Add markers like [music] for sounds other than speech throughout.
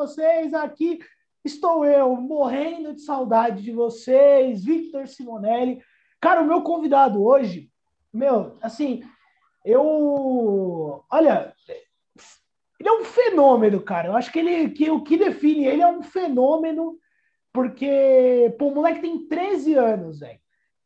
vocês? Aqui estou eu, morrendo de saudade de vocês, Victor Simonelli. Cara, o meu convidado hoje, meu, assim, eu. Olha, ele é um fenômeno, cara. Eu acho que ele que o que define ele é um fenômeno, porque, pô, o moleque tem 13 anos, velho.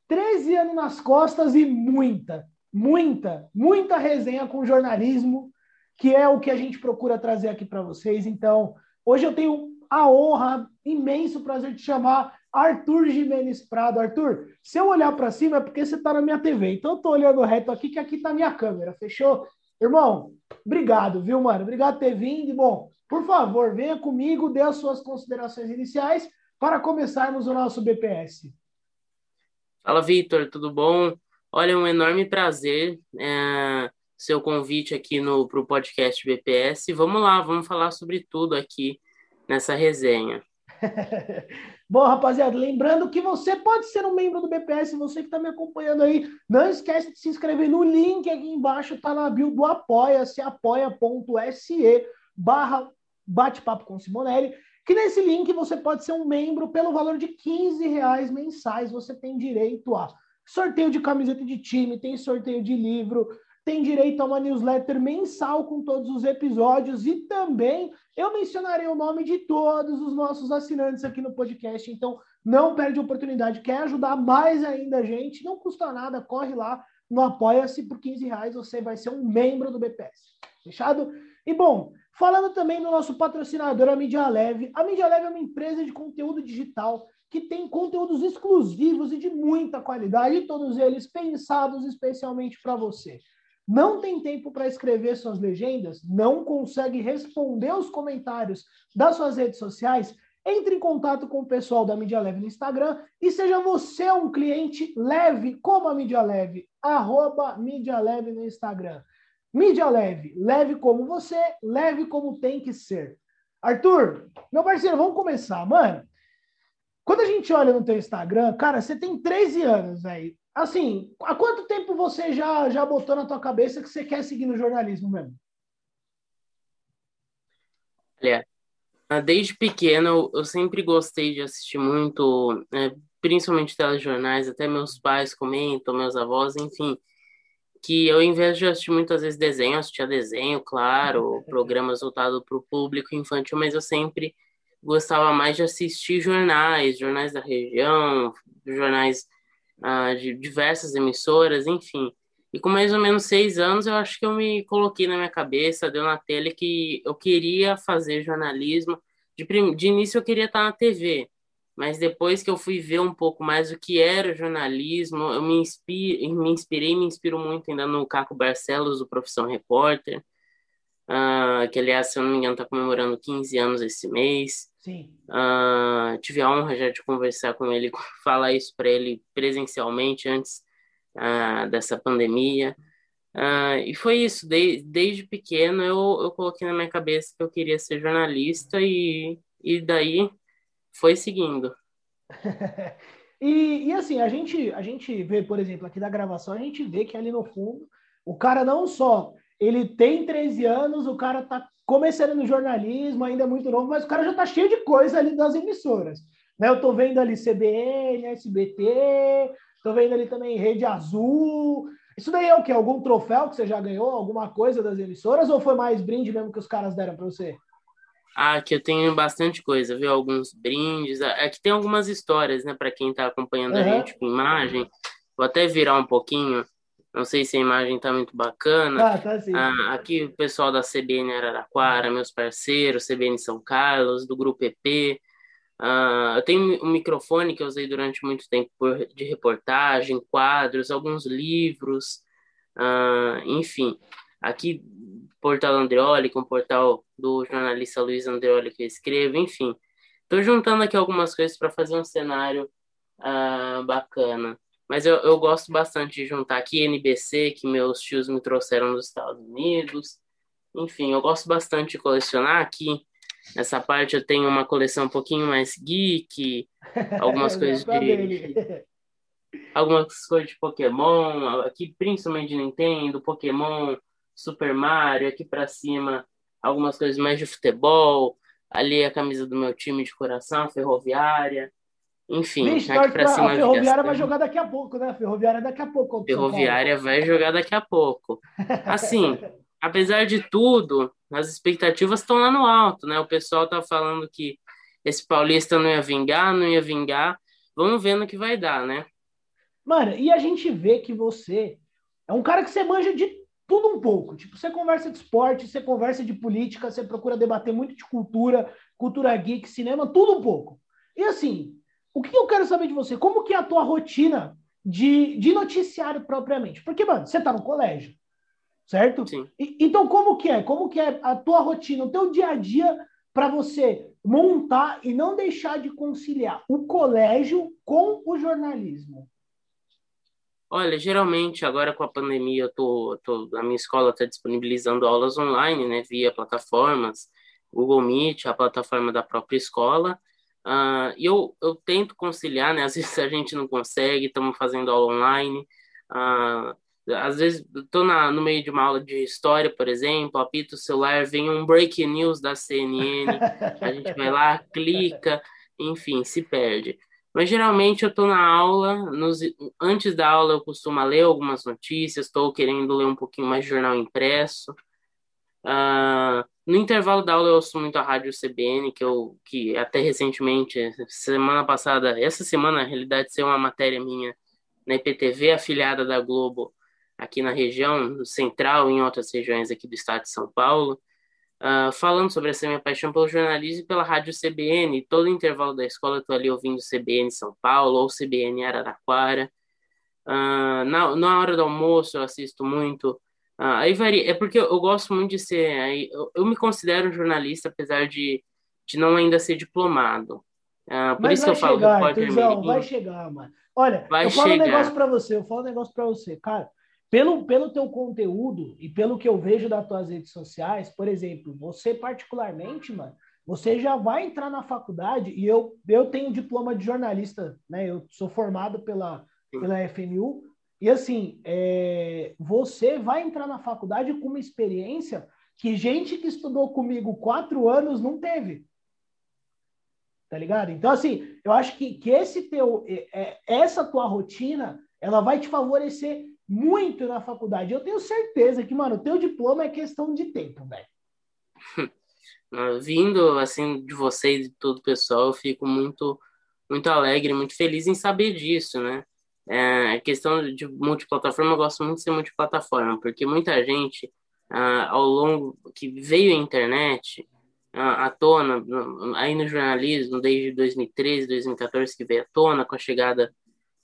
13 anos nas costas e muita, muita, muita resenha com jornalismo, que é o que a gente procura trazer aqui para vocês. Então, hoje eu tenho a honra, imenso prazer de chamar Arthur Jimenez Prado. Arthur, se eu olhar para cima é porque você está na minha TV. Então, eu estou olhando reto aqui, que aqui está minha câmera. Fechou? Irmão, obrigado, viu, mano? Obrigado por ter vindo. E, bom, por favor, venha comigo, dê as suas considerações iniciais para começarmos o nosso BPS. Fala, Vitor, tudo bom? Olha, é um enorme prazer é, seu convite aqui no pro podcast BPS. Vamos lá, vamos falar sobre tudo aqui nessa resenha. [laughs] Bom, rapaziada, lembrando que você pode ser um membro do BPS, você que está me acompanhando aí, não esquece de se inscrever no link aqui embaixo, tá na bio do Apoia-se, apoia.se barra bate-papo com Simonelli, que nesse link você pode ser um membro pelo valor de 15 reais mensais, você tem direito a sorteio de camiseta de time, tem sorteio de livro, tem direito a uma newsletter mensal com todos os episódios e também eu mencionarei o nome de todos os nossos assinantes aqui no podcast. Então, não perde a oportunidade. Quer ajudar mais ainda a gente? Não custa nada, corre lá no Apoia-se por 15 reais, você vai ser um membro do BPS. Fechado? E bom, falando também do nosso patrocinador, a Mídia Leve. A Mídia Leve é uma empresa de conteúdo digital que tem conteúdos exclusivos e de muita qualidade, todos eles pensados especialmente para você não tem tempo para escrever suas legendas, não consegue responder os comentários das suas redes sociais, entre em contato com o pessoal da Mídia Leve no Instagram e seja você um cliente leve como a Mídia Leve, arroba Mídia Leve no Instagram. Mídia Leve, leve como você, leve como tem que ser. Arthur, meu parceiro, vamos começar, mano. Quando a gente olha no teu Instagram, cara, você tem 13 anos, velho. Assim, há quanto tempo você já, já botou na tua cabeça que você quer seguir no jornalismo mesmo? Olha, desde pequeno eu sempre gostei de assistir muito, né, principalmente telejornais, até meus pais comentam, meus avós, enfim, que eu, em vez de assistir muitas vezes desenho, assistia desenho, claro, [laughs] programas voltados para o público infantil, mas eu sempre gostava mais de assistir jornais, jornais da região, jornais uh, de diversas emissoras, enfim. E com mais ou menos seis anos, eu acho que eu me coloquei na minha cabeça, deu na tela que eu queria fazer jornalismo. De, de início, eu queria estar na TV, mas depois que eu fui ver um pouco mais o que era jornalismo, eu me, inspire, me inspirei, me inspiro muito ainda no Caco Barcelos, do Profissão Repórter, uh, que, aliás, se eu não me engano, está comemorando 15 anos esse mês. Sim. Uh, tive a honra já de conversar com ele, [laughs] falar isso para ele presencialmente antes uh, dessa pandemia. Uh, e foi isso, de, desde pequeno eu, eu coloquei na minha cabeça que eu queria ser jornalista e, e daí foi seguindo. [laughs] e, e assim, a gente, a gente vê, por exemplo, aqui da gravação, a gente vê que ali no fundo, o cara não só ele tem 13 anos, o cara tá começando no jornalismo, ainda é muito novo, mas o cara já tá cheio de coisa ali das emissoras. Né? Eu tô vendo ali CBN, SBT, tô vendo ali também Rede Azul. Isso daí é o quê? Algum troféu que você já ganhou? Alguma coisa das emissoras? Ou foi mais brinde mesmo que os caras deram para você? Ah, aqui eu tenho bastante coisa, viu? Alguns brindes. Aqui tem algumas histórias, né? Para quem tá acompanhando uhum. a gente com imagem. Vou até virar um pouquinho. Não sei se a imagem tá muito bacana. Ah, tá sim. Ah, aqui o pessoal da CBN Araraquara, meus parceiros, CBN São Carlos, do Grupo EP. Ah, eu tenho um microfone que eu usei durante muito tempo de reportagem, quadros, alguns livros, ah, enfim. Aqui, Portal Andreoli, com o portal do jornalista Luiz Andreoli que eu escrevo, enfim. Estou juntando aqui algumas coisas para fazer um cenário ah, bacana. Mas eu, eu gosto bastante de juntar aqui NBC, que meus tios me trouxeram dos Estados Unidos. Enfim, eu gosto bastante de colecionar aqui. Nessa parte eu tenho uma coleção um pouquinho mais geek, [laughs] algumas coisas de. [laughs] algumas coisas de Pokémon, aqui principalmente de Nintendo, Pokémon, Super Mario, aqui para cima algumas coisas mais de futebol, ali a camisa do meu time de coração, Ferroviária. Enfim, Vixe, aqui pra cima. A Ferroviária vai jogar daqui a pouco, né? A Ferroviária daqui a pouco. Ferroviária vai jogar daqui a pouco. Assim, [laughs] apesar de tudo, as expectativas estão lá no alto, né? O pessoal tá falando que esse paulista não ia vingar, não ia vingar. Vamos ver no que vai dar, né? Mano, e a gente vê que você é um cara que você manja de tudo um pouco. Tipo, você conversa de esporte, você conversa de política, você procura debater muito de cultura, cultura geek, cinema, tudo um pouco. E assim, o que eu quero saber de você? Como que é a tua rotina de, de noticiário propriamente? Porque, mano, você tá no colégio, certo? Sim. E, então, como que é? Como que é a tua rotina, o teu dia a dia para você montar e não deixar de conciliar o colégio com o jornalismo? Olha, geralmente agora com a pandemia, eu tô, tô a minha escola está disponibilizando aulas online, né, via plataformas, Google Meet, a plataforma da própria escola. Uh, e eu, eu tento conciliar, né? [laughs] Às vezes a gente não consegue, estamos fazendo aula online. Uh, às vezes estou no meio de uma aula de história, por exemplo, apito o celular, vem um breaking news da CNN, a gente vai lá, [laughs] clica, enfim, se perde. Mas geralmente eu estou na aula, nos, antes da aula eu costumo ler algumas notícias, estou querendo ler um pouquinho mais de jornal impresso. Uh, no intervalo da aula eu ouço muito a rádio CBN, que eu que até recentemente, semana passada, essa semana na realidade saiu uma matéria minha na IPTV, afiliada da Globo, aqui na região central e em outras regiões aqui do estado de São Paulo, uh, falando sobre essa minha paixão pelo jornalismo e pela rádio CBN. Todo intervalo da escola eu estou ali ouvindo CBN São Paulo ou CBN Araraquara. Uh, na, na hora do almoço eu assisto muito. Uh, aí varia, é porque eu, eu, gosto muito de ser. Eu, eu, me considero jornalista, apesar de, de não ainda ser diplomado. Uh, por Mas isso que eu chegar, falo do Tuzão, Vai chegar, mano. Olha, vai eu falo chegar. um negócio para você, eu falo um negócio para você, cara pelo, pelo teu conteúdo e pelo que eu vejo das tuas redes sociais, por exemplo, você particularmente, mano, você já vai entrar na faculdade e eu, eu tenho diploma de jornalista, né? Eu sou formado pela, pela FNU e assim, é, você vai entrar na faculdade com uma experiência que gente que estudou comigo quatro anos não teve. Tá ligado? Então, assim, eu acho que, que esse teu, é, é essa tua rotina, ela vai te favorecer muito na faculdade. Eu tenho certeza que, mano, o teu diploma é questão de tempo, velho. [laughs] Vindo, assim, de vocês e todo o pessoal, eu fico muito, muito alegre, muito feliz em saber disso, né? É, a questão de multiplataforma, eu gosto muito de ser multiplataforma, porque muita gente, ah, ao longo que veio a internet, ah, à tona, aí no jornalismo, desde 2013, 2014, que veio à tona com a chegada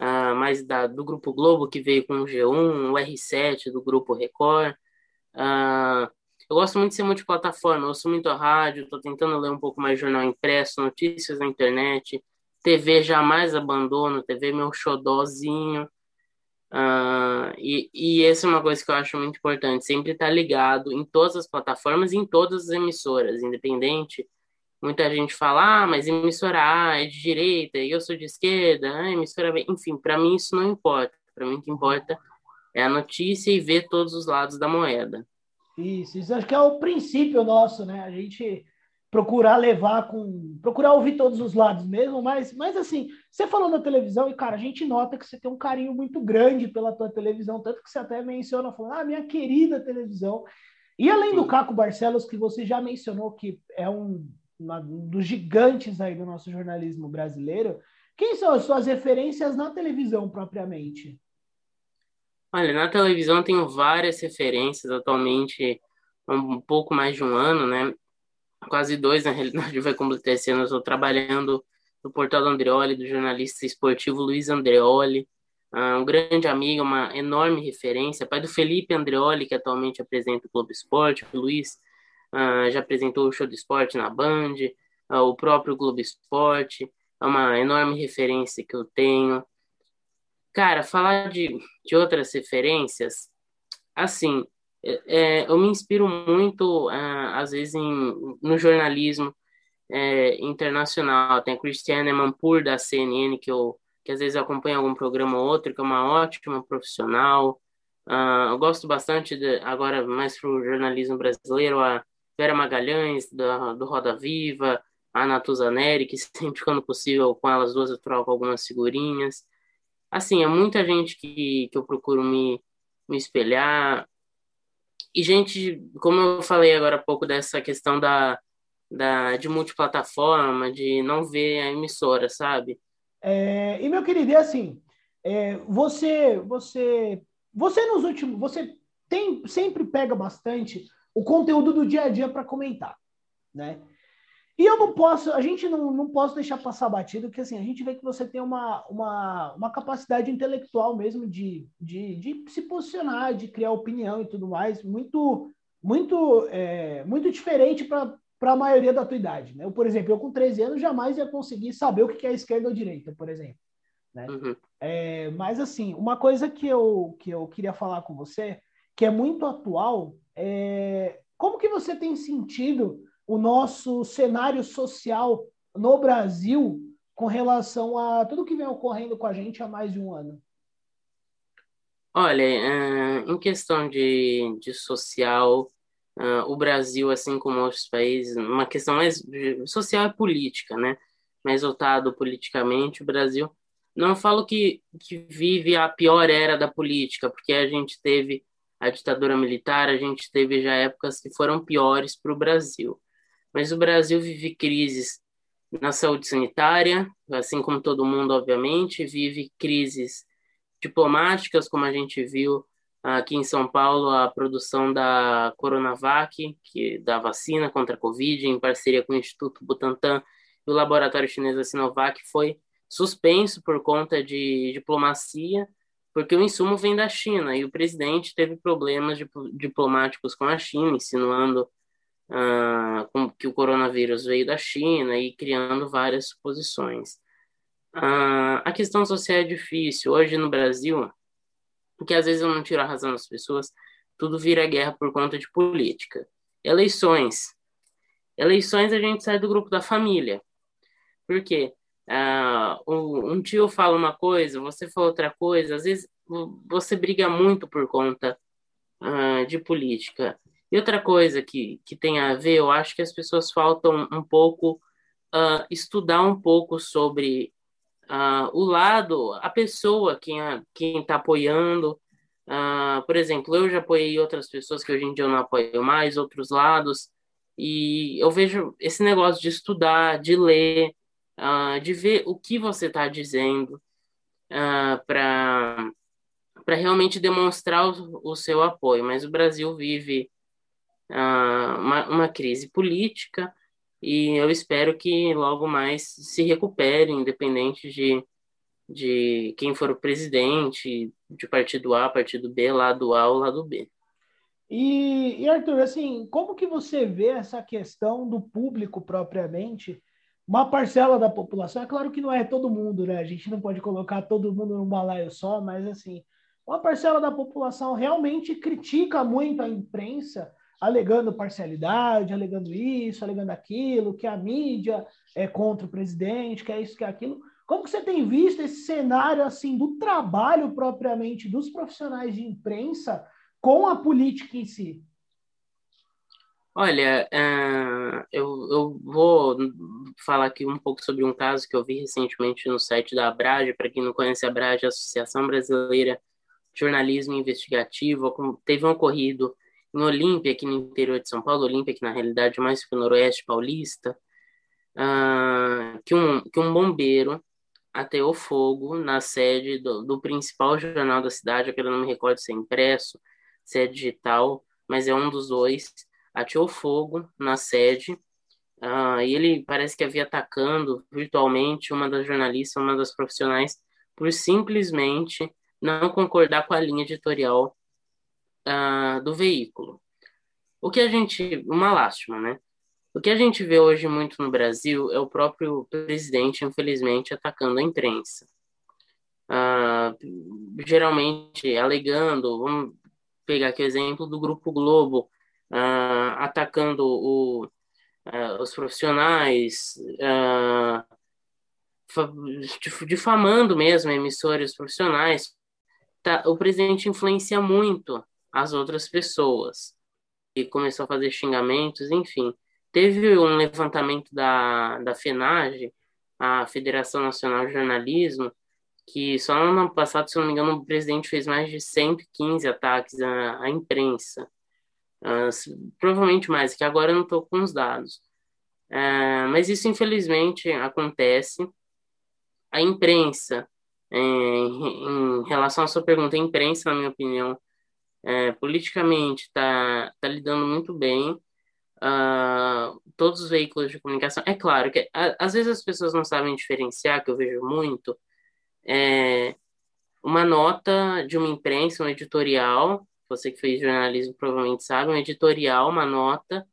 uh, mais da, do Grupo Globo, que veio com o G1, o R7 do Grupo Record. Uh, eu gosto muito de ser multiplataforma, eu ouço muito a rádio, estou tentando ler um pouco mais jornal impresso, notícias na internet, TV jamais abandono, TV meu xodózinho. Uh, e, e essa é uma coisa que eu acho muito importante, sempre estar tá ligado em todas as plataformas em todas as emissoras, independente Muita gente fala, ah, mas emissora A é de direita eu sou de esquerda, ah, emissora B. Enfim, para mim isso não importa. Para mim o que importa é a notícia e ver todos os lados da moeda. Isso, isso acho que é o princípio nosso, né? A gente procurar levar com. procurar ouvir todos os lados mesmo, mas, mas assim, você falou da televisão e, cara, a gente nota que você tem um carinho muito grande pela tua televisão, tanto que você até menciona, falando, ah, minha querida televisão. E além do Caco Barcelos, que você já mencionou que é um uma, dos gigantes aí do nosso jornalismo brasileiro. Quem são as suas referências na televisão propriamente? Olha, na televisão eu tenho várias referências atualmente, um pouco mais de um ano, né? Quase dois, na realidade, [laughs] vai completar esse ano. Eu estou trabalhando no Portal Andreoli, do jornalista esportivo Luiz Andreoli, ah, um grande amigo, uma enorme referência, pai do Felipe Andreoli, que atualmente apresenta o Globo Esporte, o Luiz uh, já apresentou o show do esporte na Band, uh, o próprio Globo Esporte, é uma enorme referência que eu tenho. Cara, falar de, de outras referências, assim, é, é eu me inspiro muito, uh, às vezes, em, no jornalismo é, internacional. Tem a Cristiane Mampur, da CNN, que eu que às vezes acompanha algum programa ou outro, que é uma ótima profissional. Uh, eu gosto bastante, de, agora mais para o jornalismo brasileiro, a Vera Magalhães, da, do Roda Viva, a Natuza Neri, que [laughs] sempre quando possível com elas duas eu troco algumas figurinhas. Assim, é muita gente que, que eu procuro me, me espelhar. E gente, como eu falei agora há pouco dessa questão da, da, de multiplataforma, de não ver a emissora, sabe? É, e meu querido, é assim, é, você, você, você nos últimos, você tem sempre pega bastante o conteúdo do dia a dia para comentar, né? E eu não posso, a gente não, não posso deixar passar batido, porque assim, a gente vê que você tem uma, uma, uma capacidade intelectual mesmo de, de, de se posicionar, de criar opinião e tudo mais, muito, muito, é, muito diferente para a maioria da tua idade. Né? Eu, por exemplo, eu com 13 anos jamais ia conseguir saber o que é esquerda ou direita, por exemplo. Né? Uhum. É, mas assim, uma coisa que eu, que eu queria falar com você, que é muito atual, é como que você tem sentido o nosso cenário social no Brasil com relação a tudo que vem ocorrendo com a gente há mais de um ano? Olha, eh, em questão de, de social, eh, o Brasil, assim como outros países, uma questão mais social e política, né? Mais voltado politicamente, o Brasil, não falo que, que vive a pior era da política, porque a gente teve a ditadura militar, a gente teve já épocas que foram piores para o Brasil. Mas o Brasil vive crises na saúde sanitária, assim como todo mundo, obviamente, vive crises diplomáticas, como a gente viu aqui em São Paulo, a produção da Coronavac, que da vacina contra a Covid, em parceria com o Instituto Butantan e o laboratório chinês da Sinovac, foi suspenso por conta de diplomacia, porque o insumo vem da China e o presidente teve problemas diplomáticos com a China, insinuando ah, que o coronavírus veio da China e criando várias suposições. Ah, a questão social é difícil. Hoje no Brasil, porque às vezes eu não tiro a razão das pessoas, tudo vira guerra por conta de política. Eleições. Eleições a gente sai do grupo da família. Por quê? Ah, um tio fala uma coisa, você fala outra coisa, às vezes você briga muito por conta ah, de política. E outra coisa que, que tem a ver, eu acho que as pessoas faltam um pouco uh, estudar um pouco sobre uh, o lado, a pessoa, quem quem está apoiando. Uh, por exemplo, eu já apoiei outras pessoas que hoje em dia eu não apoio mais, outros lados. E eu vejo esse negócio de estudar, de ler, de ver o que você está dizendo para para realmente demonstrar o, o seu apoio. Mas o Brasil vive uma, uma crise política e eu espero que logo mais se recupere, independente de, de quem for o presidente, de partido A, partido B, lado A ou lado B. E, e, Arthur, assim, como que você vê essa questão do público propriamente? Uma parcela da população, é claro que não é todo mundo, né? A gente não pode colocar todo mundo num balaio só, mas assim, uma parcela da população realmente critica muito a imprensa alegando parcialidade, alegando isso, alegando aquilo, que a mídia é contra o presidente, que é isso, que é aquilo. Como que você tem visto esse cenário assim do trabalho propriamente dos profissionais de imprensa com a política em si? Olha, uh, eu, eu vou falar aqui um pouco sobre um caso que eu vi recentemente no site da Abrage. Para quem não conhece a Abrage, a Associação Brasileira de Jornalismo Investigativo, teve um ocorrido em Olímpia, aqui no interior de São Paulo, Olímpia, que na realidade é mais para o noroeste paulista, uh, que, um, que um bombeiro ateou fogo na sede do, do principal jornal da cidade, que eu não me recordo se é impresso, se é digital, mas é um dos dois, ateou fogo na sede, uh, e ele parece que havia atacando virtualmente uma das jornalistas, uma das profissionais, por simplesmente não concordar com a linha editorial uh, do veículo. O que a gente, uma lástima, né? O que a gente vê hoje muito no Brasil é o próprio presidente, infelizmente, atacando a imprensa. Uh, geralmente alegando, vamos pegar aqui o exemplo do Grupo Globo, uh, atacando o, uh, os profissionais, difamando mesmo emissoras profissionais, tá, o presidente influencia muito as outras pessoas. E começou a fazer xingamentos, enfim. Teve um levantamento da, da FENAGE, a Federação Nacional de Jornalismo, que só no ano passado, se não me engano, o presidente fez mais de 115 ataques à, à imprensa. Uh, provavelmente mais, que agora eu não estou com os dados. Uh, mas isso, infelizmente, acontece. A imprensa, é, em relação à sua pergunta, a imprensa, na minha opinião, é, politicamente está tá lidando muito bem. Uh, todos os veículos de comunicação. É claro que a, às vezes as pessoas não sabem diferenciar, que eu vejo muito, é, uma nota de uma imprensa, um editorial, você que fez jornalismo provavelmente sabe, um editorial, uma nota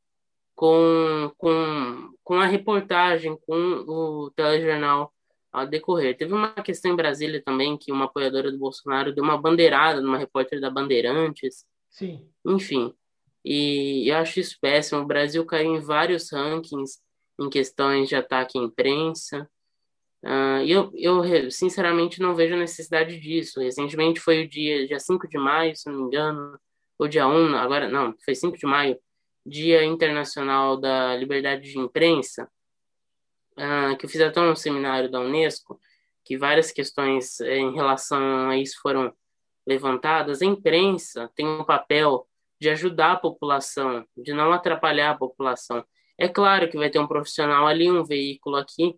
com, com, com a reportagem, com o telejornal a decorrer. Teve uma questão em Brasília também que uma apoiadora do Bolsonaro deu uma bandeirada numa repórter da Bandeirantes. Sim. Enfim, e eu acho isso péssimo. O Brasil caiu em vários rankings em questões de ataque à imprensa. Uh, eu, eu, sinceramente, não vejo necessidade disso. Recentemente foi o dia, dia 5 de maio, se não me engano, ou dia 1, agora não, foi 5 de maio, Dia Internacional da Liberdade de Imprensa uh, que eu fiz até um seminário da Unesco, que várias questões eh, em relação a isso foram levantadas. A imprensa tem um papel de ajudar a população, de não atrapalhar a população. É claro que vai ter um profissional ali, um veículo aqui,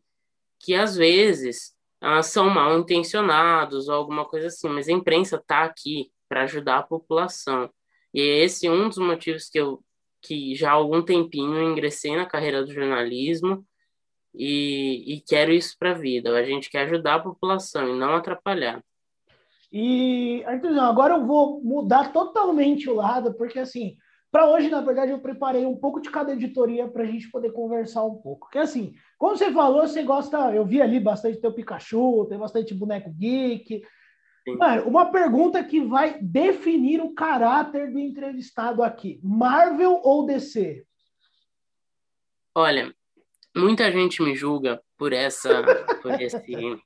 que às vezes ah, são mal intencionados ou alguma coisa assim, mas a imprensa está aqui para ajudar a população. E é esse um dos motivos que eu, que já há algum tempinho ingressei na carreira do jornalismo e, e quero isso para a vida. A gente quer ajudar a população e não atrapalhar. E, Arthur, agora eu vou mudar totalmente o lado, porque assim, para hoje, na verdade, eu preparei um pouco de cada editoria para a gente poder conversar um pouco. Porque assim, como você falou, você gosta, eu vi ali bastante teu Pikachu, tem bastante boneco geek. Mano, uma pergunta que vai definir o caráter do entrevistado aqui: Marvel ou DC? Olha, muita gente me julga por essa por esse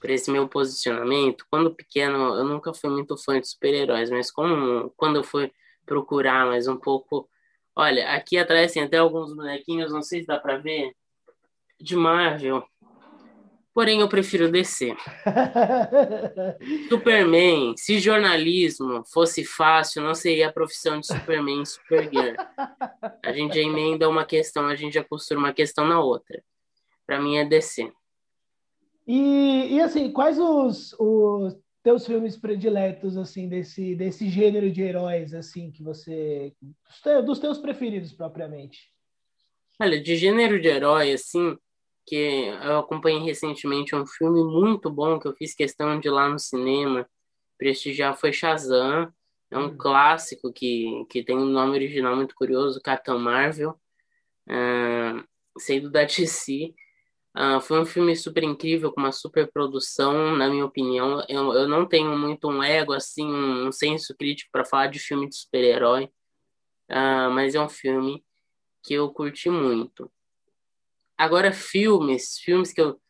por esse meu posicionamento. Quando pequeno, eu nunca fui muito fã de super-heróis, mas como quando eu fui procurar mais um pouco, olha, aqui atrás tem até alguns bonequinhos, não sei se dá para ver, de Marvel. Porém, eu prefiro DC. [laughs] Superman, se jornalismo fosse fácil, não seria a profissão de Superman e Supergirl. A gente já emenda uma questão, a gente já costura uma questão na outra. Para mim é DC. E, e assim, quais os, os teus filmes prediletos assim desse desse gênero de heróis assim que você dos teus preferidos propriamente? Olha, de gênero de herói assim, que eu acompanhei recentemente um filme muito bom que eu fiz questão de ir lá no cinema prestigiar foi Shazam. É um hum. clássico que, que tem um nome original muito curioso, Capitão Marvel, uh, sendo da [laughs] DC. Uh, foi um filme super incrível, com uma super produção, na minha opinião. Eu, eu não tenho muito um ego, assim, um, um senso crítico para falar de filme de super-herói, uh, mas é um filme que eu curti muito. Agora, filmes, filmes que eu,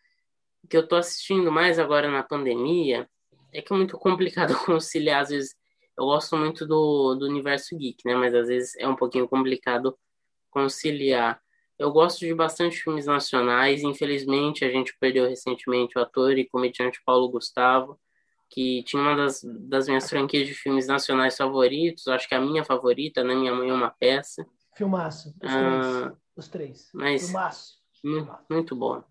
que eu tô assistindo mais agora na pandemia, é que é muito complicado [laughs] conciliar, às vezes, eu gosto muito do, do universo geek, né, mas às vezes é um pouquinho complicado conciliar. Eu gosto de bastante filmes nacionais, infelizmente a gente perdeu recentemente o ator e comediante Paulo Gustavo, que tinha uma das, das minhas franquias de filmes nacionais favoritos, acho que a minha favorita, né, Minha Mãe é uma Peça. Filmaço, os ah, três. Os três. Mas, Filmaço muito bom.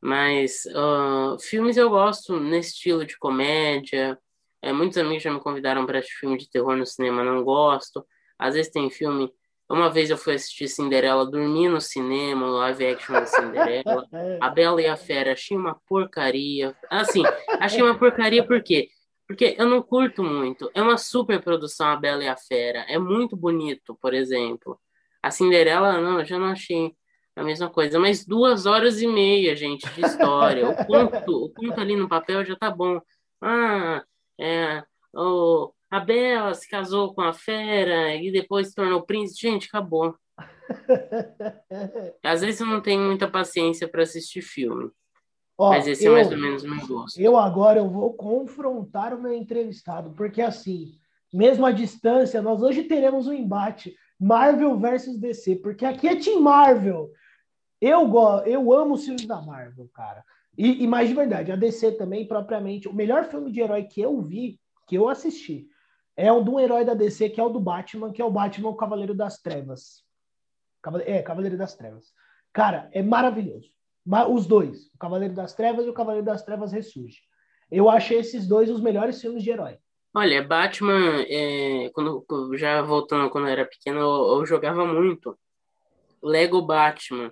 Mas uh, filmes eu gosto nesse estilo de comédia. É, muitos amigos já me convidaram para assistir filme de terror no cinema, não gosto. Às vezes tem filme. Uma vez eu fui assistir Cinderela, dormi no cinema, live action da Cinderela. [laughs] A Bela e a Fera, achei uma porcaria. Assim, achei uma porcaria por quê? Porque eu não curto muito. É uma super produção a Bela e a Fera. É muito bonito, por exemplo. A Cinderela, não, eu já não achei a mesma coisa. Mas duas horas e meia, gente, de história. o conto, o conto ali no papel já tá bom. Ah, é, o, a Bela se casou com a fera e depois se tornou príncipe. Gente, acabou. Às vezes eu não tenho muita paciência para assistir filme. Ó, Mas esse eu, é mais ou menos o meu gosto. Eu agora eu vou confrontar o meu entrevistado, porque assim, mesmo à distância, nós hoje teremos um embate Marvel versus DC, porque aqui é Team Marvel. Eu, eu amo os filmes da Marvel, cara. E, e mais de verdade, a DC também, propriamente, o melhor filme de herói que eu vi, que eu assisti, é o de um herói da DC, que é o do Batman, que é o Batman o Cavaleiro das Trevas. É, Cavaleiro das Trevas. Cara, é maravilhoso. Os dois, o Cavaleiro das Trevas e o Cavaleiro das Trevas Ressurge. Eu achei esses dois os melhores filmes de herói. Olha, Batman, é, quando, já voltando quando eu era pequeno, eu, eu, jogava muito Lego Batman.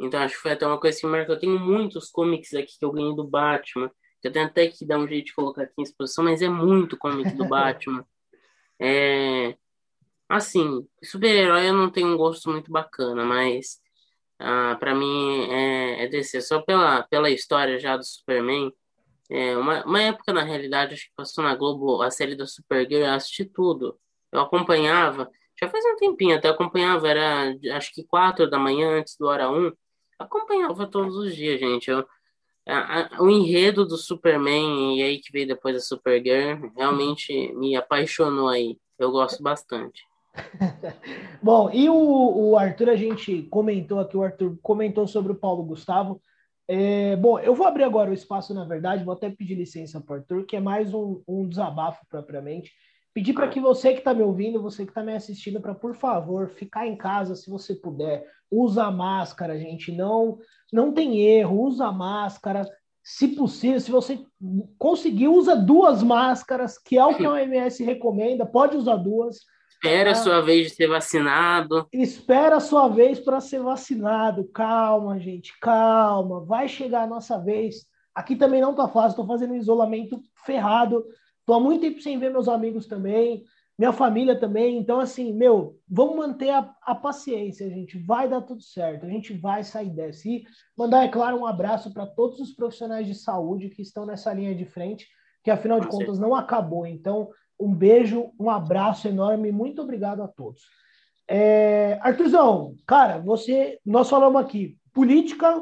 Então acho que foi até uma coisa que marcou. Eu tenho muitos comics aqui que eu ganhei do Batman. Eu tenho até que dar um jeito de colocar aqui em exposição, mas é muito comic do [laughs] Batman. É, assim, super-herói eu não tenho um gosto muito bacana, mas ah, para mim é, é descer só pela, pela história já do Superman. É, uma, uma época, na realidade, acho que passou na Globo a série da Supergirl, eu assisti tudo. Eu acompanhava, já faz um tempinho até acompanhava, era acho que quatro da manhã antes do hora um. Acompanhava todos os dias, gente. Eu, a, a, o enredo do Superman e aí que veio depois da Supergirl realmente me apaixonou aí. Eu gosto bastante. [laughs] Bom, e o, o, Arthur, a gente comentou aqui, o Arthur comentou sobre o Paulo Gustavo. É, bom, eu vou abrir agora o espaço, na verdade, vou até pedir licença para o Arthur, que é mais um, um desabafo propriamente. Pedir para que você que está me ouvindo, você que está me assistindo, para por favor ficar em casa se você puder. Usa máscara, gente. Não, não tem erro. Usa máscara. Se possível, se você conseguir, usa duas máscaras, que é o que a OMS recomenda. Pode usar duas. Espera a sua vez de ser vacinado. Espera a sua vez para ser vacinado. Calma, gente, calma. Vai chegar a nossa vez. Aqui também não tá fácil, estou fazendo um isolamento ferrado. Estou há muito tempo sem ver meus amigos também, minha família também. Então, assim, meu, vamos manter a, a paciência, gente. Vai dar tudo certo. A gente vai sair dessa. E mandar, é claro, um abraço para todos os profissionais de saúde que estão nessa linha de frente, que afinal de contas não acabou. Então, um beijo, um abraço enorme, muito obrigado a todos. É, Arthurzão, cara, você, nós falamos aqui política,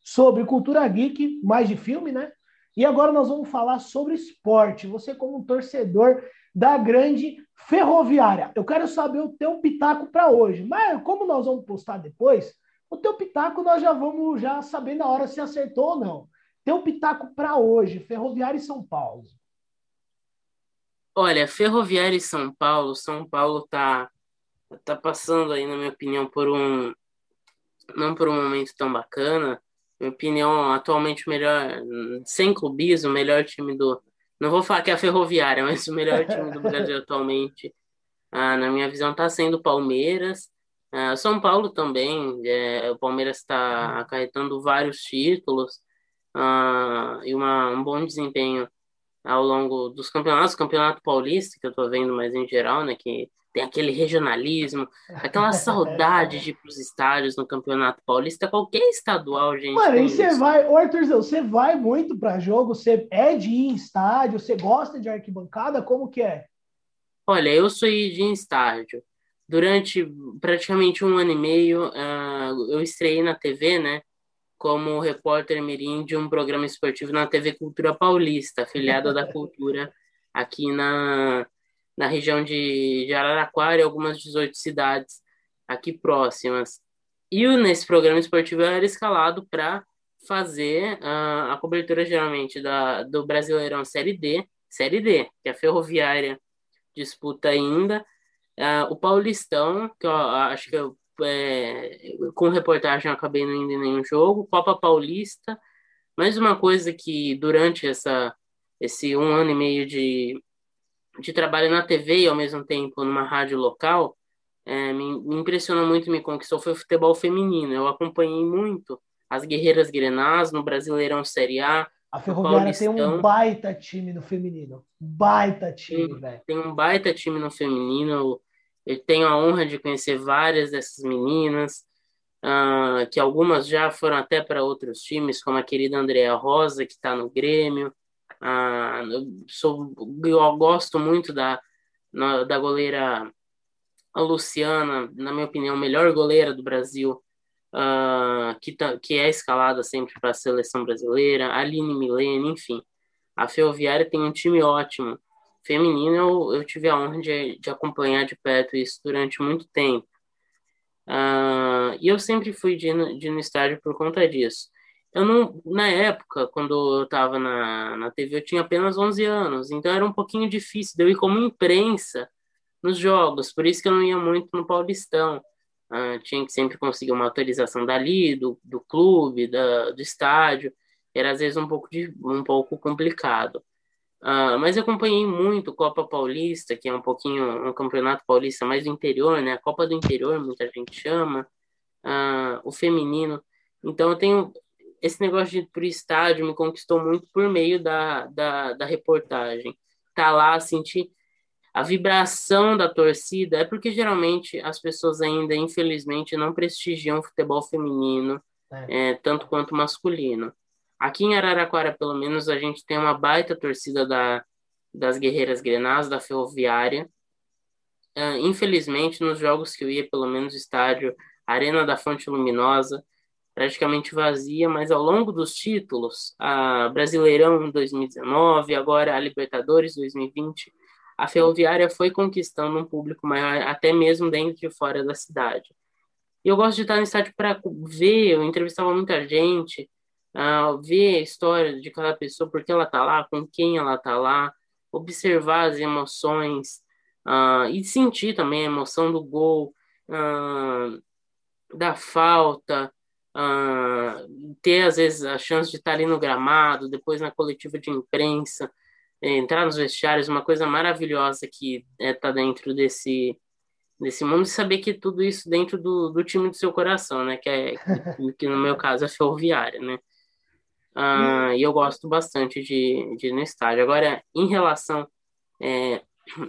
sobre cultura geek, mais de filme, né? E agora nós vamos falar sobre esporte. Você como um torcedor da grande ferroviária. Eu quero saber o teu pitaco para hoje. Mas como nós vamos postar depois, o teu pitaco nós já vamos já saber na hora se acertou ou não. Teu pitaco para hoje, Ferroviária e São Paulo. Olha, Ferroviária e São Paulo, São Paulo tá tá passando aí, na minha opinião, por um não por um momento tão bacana. Minha opinião, atualmente melhor, sem clubismo, o melhor time do não vou falar que é a Ferroviária, mas o melhor time do Brasil atualmente, ah, na minha visão, está sendo o Palmeiras. Ah, São Paulo também, é, o Palmeiras está acarretando vários títulos ah, e uma, um bom desempenho ao longo dos campeonatos, Campeonato Paulista, que eu estou vendo mais em geral, né, que tem aquele regionalismo, aquela saudade de ir para os estádios no Campeonato Paulista, qualquer estadual, gente. Mano, e você vai, ô Arthurzão, você vai muito para jogo, você é de ir em estádio, você gosta de arquibancada, como que é? Olha, eu sou de em estádio. Durante praticamente um ano e meio, uh, eu estreiei na TV, né? como repórter mirim de um programa esportivo na TV Cultura Paulista, afiliada da Cultura aqui na, na região de, Araraquara e algumas 18 cidades aqui próximas. E nesse programa esportivo era escalado para fazer uh, a cobertura geralmente da, do Brasileirão Série D, Série D, que a Ferroviária disputa ainda, uh, o Paulistão, que eu acho que eu é, com reportagem eu acabei não indo em nenhum jogo, Copa Paulista, mais uma coisa que durante essa, esse um ano e meio de, de trabalho na TV e ao mesmo tempo numa rádio local, é, me, me impressionou muito, me conquistou, foi o futebol feminino. Eu acompanhei muito as Guerreiras Grenás no Brasileirão Série A. A Ferroviária tem um baita time no feminino. Baita time, velho. Tem um baita time no feminino. Eu tenho a honra de conhecer várias dessas meninas, uh, que algumas já foram até para outros times, como a querida Andrea Rosa, que está no Grêmio. Uh, eu, sou, eu gosto muito da, na, da goleira Luciana, na minha opinião, melhor goleira do Brasil uh, que, tá, que é escalada sempre para a seleção brasileira, Aline Milene, enfim. A Ferroviária tem um time ótimo. Feminino, eu, eu tive a honra de, de acompanhar de perto isso durante muito tempo. Uh, e eu sempre fui de, de no estádio por conta disso. Eu não, na época, quando eu estava na, na TV, eu tinha apenas 11 anos, então era um pouquinho difícil de eu ir como imprensa nos jogos, por isso que eu não ia muito no Paulistão. Uh, tinha que sempre conseguir uma autorização dali, do, do clube, da, do estádio, era às vezes um pouco, de, um pouco complicado. Uh, mas eu acompanhei muito Copa Paulista, que é um pouquinho um campeonato paulista mais do interior, né? A Copa do Interior, muita gente chama, uh, o feminino. Então eu tenho esse negócio de ir pro estádio me conquistou muito por meio da, da, da reportagem. Tá lá, sentir a vibração da torcida, é porque geralmente as pessoas ainda, infelizmente, não prestigiam o futebol feminino, é. É, tanto quanto masculino. Aqui em Araraquara, pelo menos, a gente tem uma baita torcida da, das Guerreiras Grenás, da Ferroviária. Uh, infelizmente, nos jogos que eu ia, pelo menos estádio, Arena da Fonte Luminosa, praticamente vazia, mas ao longo dos títulos, a Brasileirão 2019, agora a Libertadores 2020, a Ferroviária foi conquistando um público maior, até mesmo dentro e fora da cidade. E eu gosto de estar no estádio para ver, eu entrevistava muita gente, uh, ver a história de cada pessoa, por que ela está lá, com quem ela está lá, observar as emoções uh, e sentir também a emoção do gol, uh, da falta, uh, ter às vezes a chance de estar ali no gramado, depois na coletiva de imprensa, entrar nos vestiários, uma coisa maravilhosa que está é, dentro desse desse mundo e saber que tudo isso dentro do, do time do seu coração, né? Que é que, que no meu caso é ferroviária, né? Uh, e eu gosto bastante de, de ir no estádio. Agora, em relação é,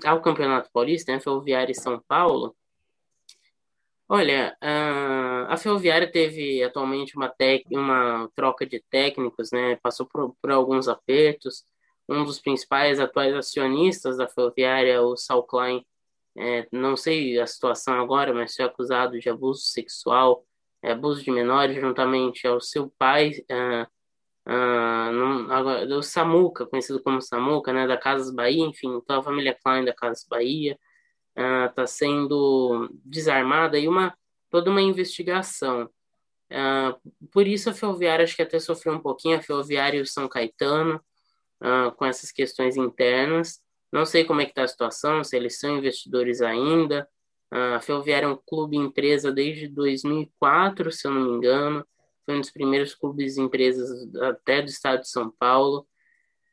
ao Campeonato Paulista, né, Ferroviária e São Paulo, olha, a Ferroviária teve atualmente uma, tec, uma troca de técnicos, né, passou por, por alguns apertos. Um dos principais atuais acionistas da Ferroviária, o Sal Klein, é, não sei a situação agora, mas foi acusado de abuso sexual, é, abuso de menores, juntamente ao seu pai, uh, ah, não, agora, do Samuca, conhecido como Samuca, né, da Casas Bahia, enfim, então a família Klein da Casas Bahia está ah, sendo desarmada e uma toda uma investigação. Ah, por isso a Ferroviária acho que até sofreu um pouquinho, a Ferroviária e o São Caetano, com essas questões internas. Não sei como é que está a situação, se eles são investidores ainda. a Ferroviária é um clube empresa desde 2004, se eu não me engano foi um dos primeiros clubes empresas até do estado de São Paulo.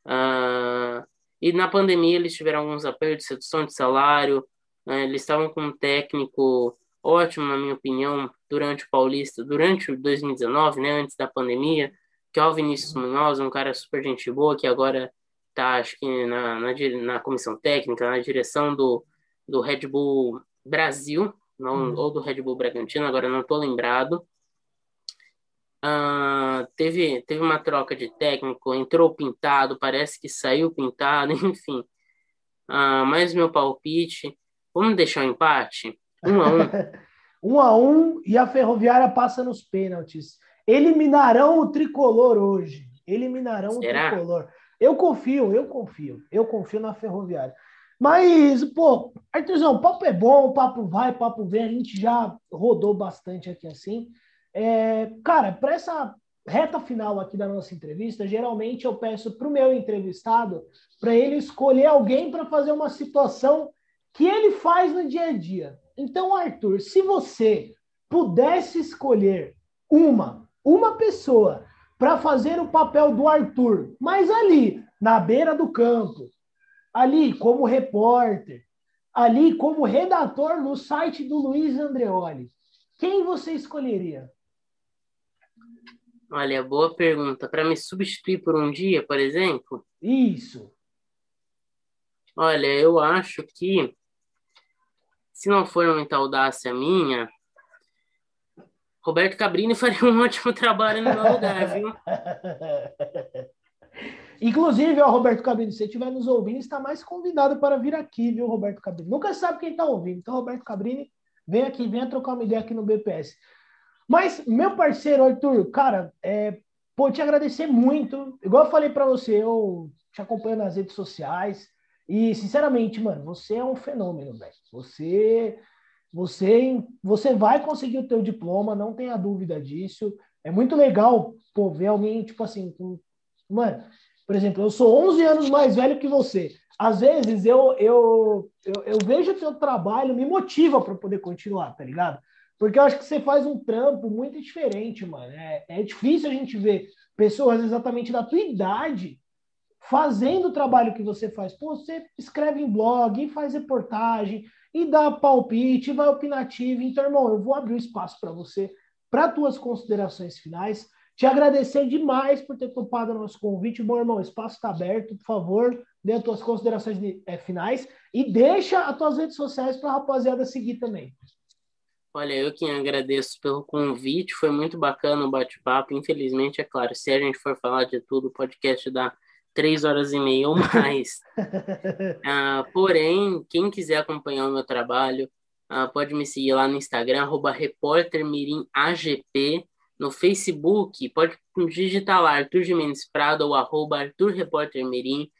Uh, e na pandemia eles tiveram alguns apertos de redução de salário, uh, eles estavam com um técnico ótimo, na minha opinião, durante o Paulista, durante 2019, né, antes da pandemia, que é o Vinícius Munhoz, um cara super gente boa, que agora está, acho que, na, na, na, comissão técnica, na direção do, do Red Bull Brasil, não, hum. ou do Red Bull Bragantino, agora não estou lembrado. Uh, teve, teve uma troca de técnico, entrou pintado, parece que saiu pintado, [laughs] enfim. Uh, mais meu palpite. Vamos deixar o um empate? Um a um. [laughs] um a um e a Ferroviária passa nos pênaltis. Eliminarão o tricolor hoje. Eliminarão Será? o tricolor. Eu confio, eu confio. Eu confio na Ferroviária. Mas, pô, Arthurzão, o papo é bom, o papo vai, o papo vem. A gente já rodou bastante aqui assim. É, cara, para essa reta final aqui da nossa entrevista, geralmente eu peço para o meu entrevistado para ele escolher alguém para fazer uma situação que ele faz no dia a dia. Então, Arthur, se você pudesse escolher uma, uma pessoa para fazer o papel do Arthur, mas ali, na beira do campo, ali como repórter, ali como redator no site do Luiz Andreoli, quem você escolheria? Olha, boa pergunta. Para me substituir por um dia, por exemplo? Isso. Olha, eu acho que se não for muita audácia minha, Roberto Cabrini [laughs] faria um ótimo trabalho no meu lugar, viu? [laughs] Inclusive, ó, Roberto Cabrini, se você estiver nos ouvindo, está mais convidado para vir aqui, viu, Roberto Cabrini? Nunca sabe quem está ouvindo. Então, Roberto Cabrini, vem aqui, venha trocar uma ideia aqui no BPS. Mas, meu parceiro, Arthur, cara, é, pô, te agradecer muito. Igual eu falei para você, eu te acompanho nas redes sociais. E, sinceramente, mano, você é um fenômeno, velho. Você, você, você vai conseguir o teu diploma, não tenha dúvida disso. É muito legal, pô, ver alguém, tipo assim, com... mano, por exemplo, eu sou 11 anos mais velho que você. Às vezes eu, eu, eu, eu vejo o teu trabalho, me motiva para poder continuar, tá ligado? Porque eu acho que você faz um trampo muito diferente, mano. É, é difícil a gente ver pessoas exatamente da tua idade fazendo o trabalho que você faz. Pô, você escreve em blog, faz reportagem, e dá palpite, vai opinativo. Então, irmão, eu vou abrir o um espaço para você, para tuas considerações finais. Te agradecer demais por ter topado o nosso convite. Bom, irmão, o espaço está aberto. Por favor, dê as tuas considerações de, é, finais e deixa as tuas redes sociais para a rapaziada seguir também. Olha, eu quem agradeço pelo convite. Foi muito bacana o bate-papo. Infelizmente, é claro, se a gente for falar de tudo, o podcast dá três horas e meia ou [laughs] mais. uh, porém, quem quiser acompanhar o meu trabalho, uh, pode me seguir lá no Instagram, arroba repórtermirimagp no Facebook, pode digitar lá Arthur Jimenez Prado ou arroba Arthur Repórter Mirim.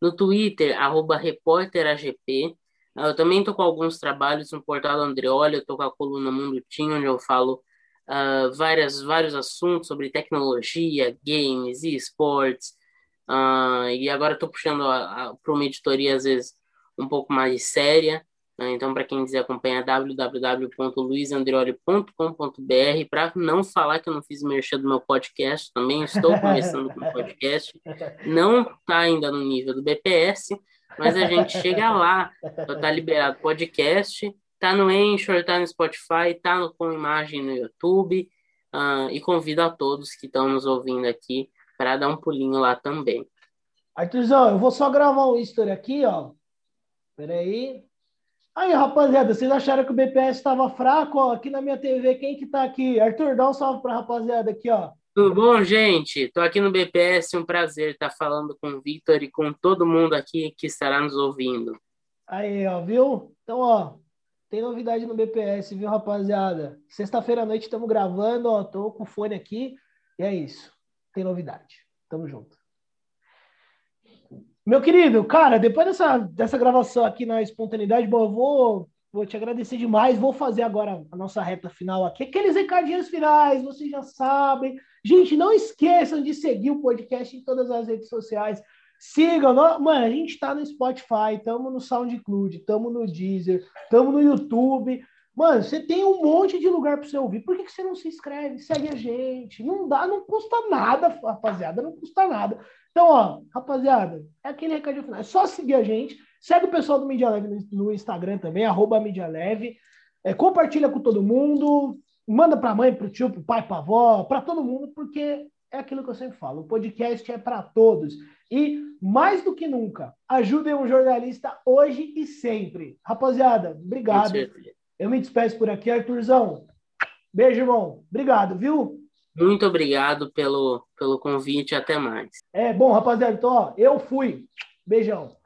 No Twitter, arroba Repórter AGP. Eu também estou com alguns trabalhos no portal Andreoli, eu estou com a coluna Mundo Tim, onde eu falo várias, vários assuntos sobre tecnologia, games e esportes. Uh, e agora estou puxando para uma editoria, às vezes, um pouco mais séria. Né? Então, para quem quiser acompanhar, www.luizandrioli.com.br. Para não falar que eu não fiz merchan do meu podcast, também estou começando com o podcast. Não está ainda no nível do BPS, mas a gente chega lá. Está liberado podcast, está no Anchor, está no Spotify, está com imagem no YouTube. Uh, e convido a todos que estão nos ouvindo aqui para dar um pulinho lá também. Arthurzão, eu vou só gravar um history aqui, ó. Peraí. Aí, rapaziada, vocês acharam que o BPS estava fraco? Ó, aqui na minha TV, quem que tá aqui? Arthur, dá um salve pra rapaziada aqui, ó. Tudo bom, gente? Tô aqui no BPS, um prazer estar falando com o Victor e com todo mundo aqui que estará nos ouvindo. Aí, ó, viu? Então, ó, tem novidade no BPS, viu, rapaziada? Sexta-feira à noite estamos gravando, ó, tô com o fone aqui, e é isso. Tem novidade. Tamo junto. Meu querido, cara, depois dessa, dessa gravação aqui na espontaneidade, bom, eu vou, vou te agradecer demais. Vou fazer agora a nossa reta final aqui. Aqueles recadinhos finais, vocês já sabem. Gente, não esqueçam de seguir o podcast em todas as redes sociais. Sigam, mano, a gente está no Spotify, estamos no SoundCloud, estamos no Deezer, estamos no YouTube. Mano, você tem um monte de lugar para você ouvir. Por que, que você não se inscreve? Segue a gente. Não dá, não custa nada, rapaziada, não custa nada. Então, ó, rapaziada, é aquele recadinho final. É só seguir a gente. Segue o pessoal do Media Leve no Instagram também, arroba Media Leve. É, compartilha com todo mundo. Manda para a mãe, para o tio, para o pai, para a avó, para todo mundo, porque é aquilo que eu sempre falo. O podcast é para todos. E, mais do que nunca, ajudem um jornalista hoje e sempre. Rapaziada, obrigado. Eu me despeço por aqui, Arthurzão. Beijo, irmão. Obrigado, viu? Muito obrigado pelo, pelo convite. Até mais. É bom, rapaziada. Então, ó, eu fui. Beijão.